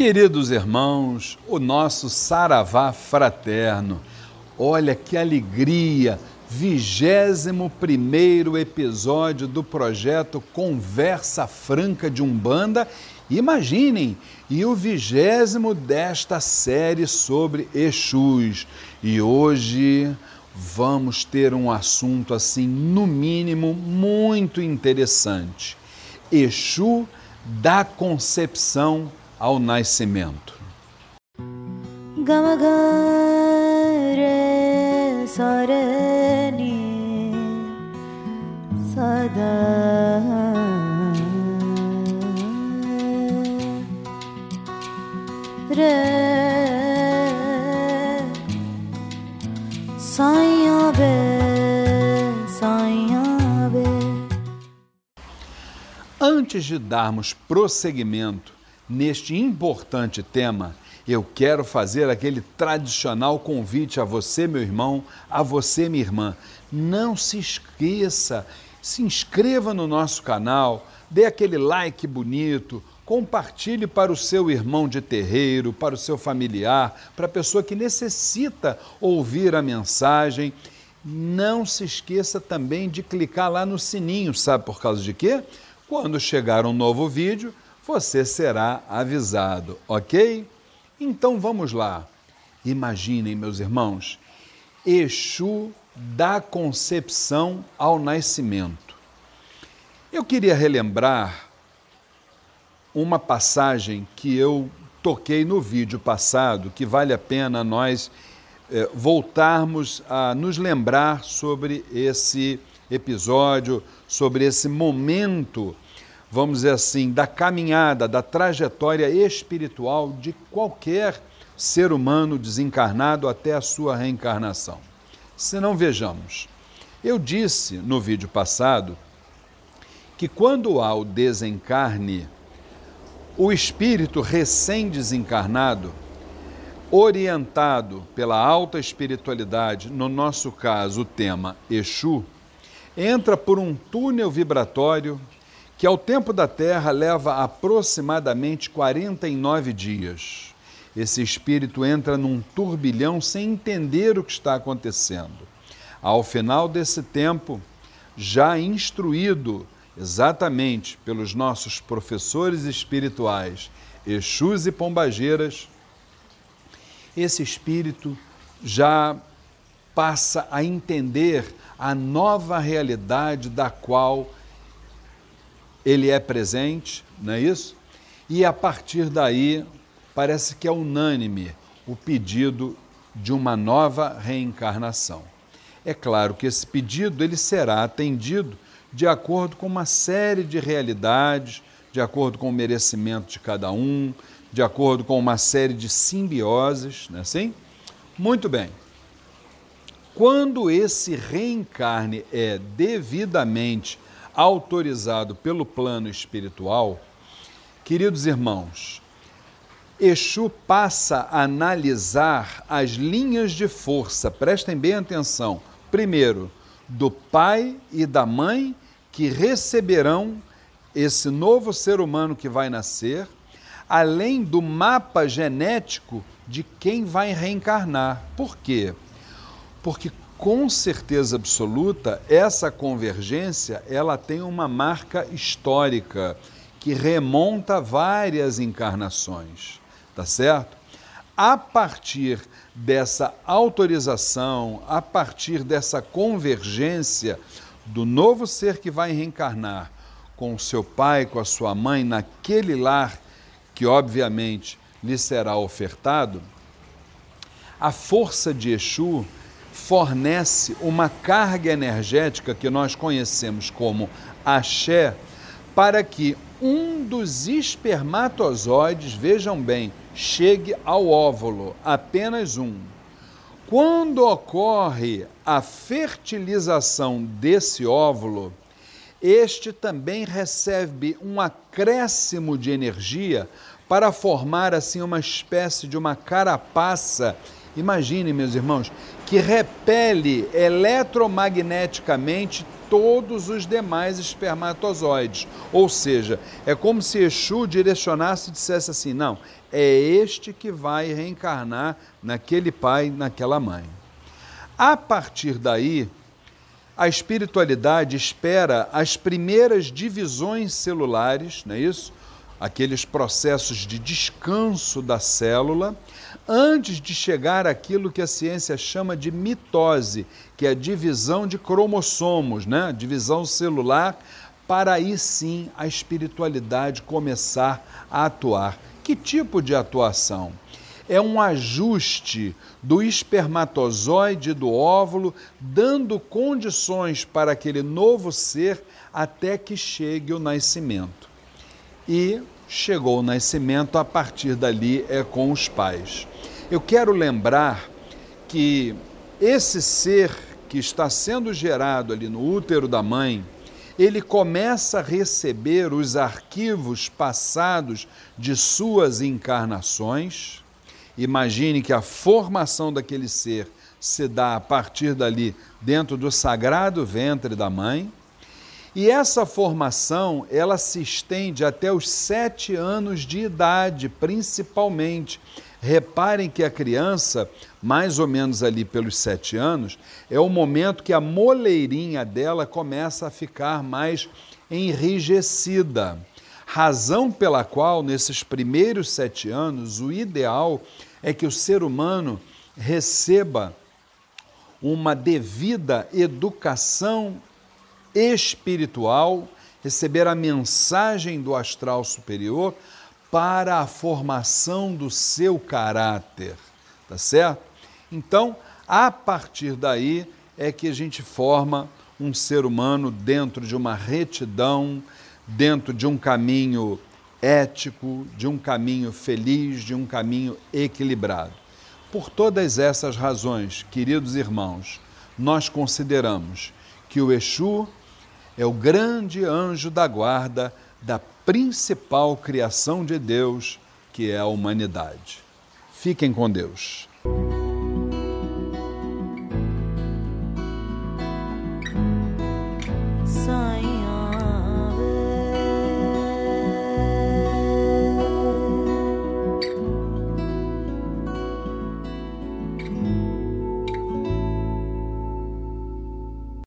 Queridos irmãos, o nosso Saravá fraterno, olha que alegria! 21 episódio do projeto Conversa Franca de Umbanda. Imaginem, e o vigésimo desta série sobre Exus. E hoje vamos ter um assunto assim, no mínimo, muito interessante. Exu da concepção ao nascimento. Antes de darmos prosseguimento neste importante tema, eu quero fazer aquele tradicional convite a você, meu irmão, a você, minha irmã. Não se esqueça, se inscreva no nosso canal, dê aquele like bonito, compartilhe para o seu irmão de terreiro, para o seu familiar, para a pessoa que necessita ouvir a mensagem. Não se esqueça também de clicar lá no sininho, sabe por causa de quê? Quando chegar um novo vídeo, você será avisado, ok? Então vamos lá. Imaginem, meus irmãos, Exu da concepção ao nascimento. Eu queria relembrar uma passagem que eu toquei no vídeo passado, que vale a pena nós eh, voltarmos a nos lembrar sobre esse episódio, sobre esse momento vamos dizer assim, da caminhada, da trajetória espiritual de qualquer ser humano desencarnado até a sua reencarnação. Se não vejamos, eu disse no vídeo passado que quando há o desencarne, o espírito recém-desencarnado, orientado pela alta espiritualidade, no nosso caso o tema Exu, entra por um túnel vibratório que ao tempo da Terra leva aproximadamente 49 dias. Esse espírito entra num turbilhão sem entender o que está acontecendo. Ao final desse tempo, já instruído exatamente pelos nossos professores espirituais, Exus e Pombageiras, esse espírito já passa a entender a nova realidade da qual ele é presente, não é isso? E a partir daí, parece que é unânime o pedido de uma nova reencarnação. É claro que esse pedido ele será atendido de acordo com uma série de realidades, de acordo com o merecimento de cada um, de acordo com uma série de simbioses, não é assim? Muito bem. Quando esse reencarne é devidamente autorizado pelo plano espiritual, queridos irmãos, Exu passa a analisar as linhas de força, prestem bem atenção. Primeiro, do pai e da mãe que receberão esse novo ser humano que vai nascer, além do mapa genético de quem vai reencarnar. Por quê? Porque com certeza absoluta, essa convergência ela tem uma marca histórica que remonta várias encarnações, tá certo? A partir dessa autorização, a partir dessa convergência do novo ser que vai reencarnar com o seu pai, com a sua mãe, naquele lar que obviamente lhe será ofertado, a força de Exu fornece uma carga energética que nós conhecemos como axé, para que um dos espermatozoides, vejam bem, chegue ao óvulo, apenas um. Quando ocorre a fertilização desse óvulo, este também recebe um acréscimo de energia para formar assim uma espécie de uma carapaça Imagine, meus irmãos, que repele eletromagneticamente todos os demais espermatozoides. Ou seja, é como se Exu direcionasse e dissesse assim: não, é este que vai reencarnar naquele pai, naquela mãe. A partir daí, a espiritualidade espera as primeiras divisões celulares, não é isso? Aqueles processos de descanso da célula, antes de chegar àquilo que a ciência chama de mitose, que é a divisão de cromossomos, né? Divisão celular, para aí sim a espiritualidade começar a atuar. Que tipo de atuação? é um ajuste do espermatozoide do óvulo, dando condições para aquele novo ser até que chegue o nascimento. E chegou o nascimento, a partir dali é com os pais. Eu quero lembrar que esse ser que está sendo gerado ali no útero da mãe, ele começa a receber os arquivos passados de suas encarnações Imagine que a formação daquele ser se dá a partir dali, dentro do sagrado ventre da mãe. E essa formação, ela se estende até os sete anos de idade, principalmente. Reparem que a criança, mais ou menos ali pelos sete anos, é o momento que a moleirinha dela começa a ficar mais enrijecida. Razão pela qual, nesses primeiros sete anos, o ideal é que o ser humano receba uma devida educação espiritual, receber a mensagem do astral superior para a formação do seu caráter, tá certo? Então, a partir daí é que a gente forma um ser humano dentro de uma retidão, dentro de um caminho ético, de um caminho feliz, de um caminho equilibrado. Por todas essas razões, queridos irmãos, nós consideramos que o Exu é o grande anjo da guarda da principal criação de Deus, que é a humanidade. Fiquem com Deus.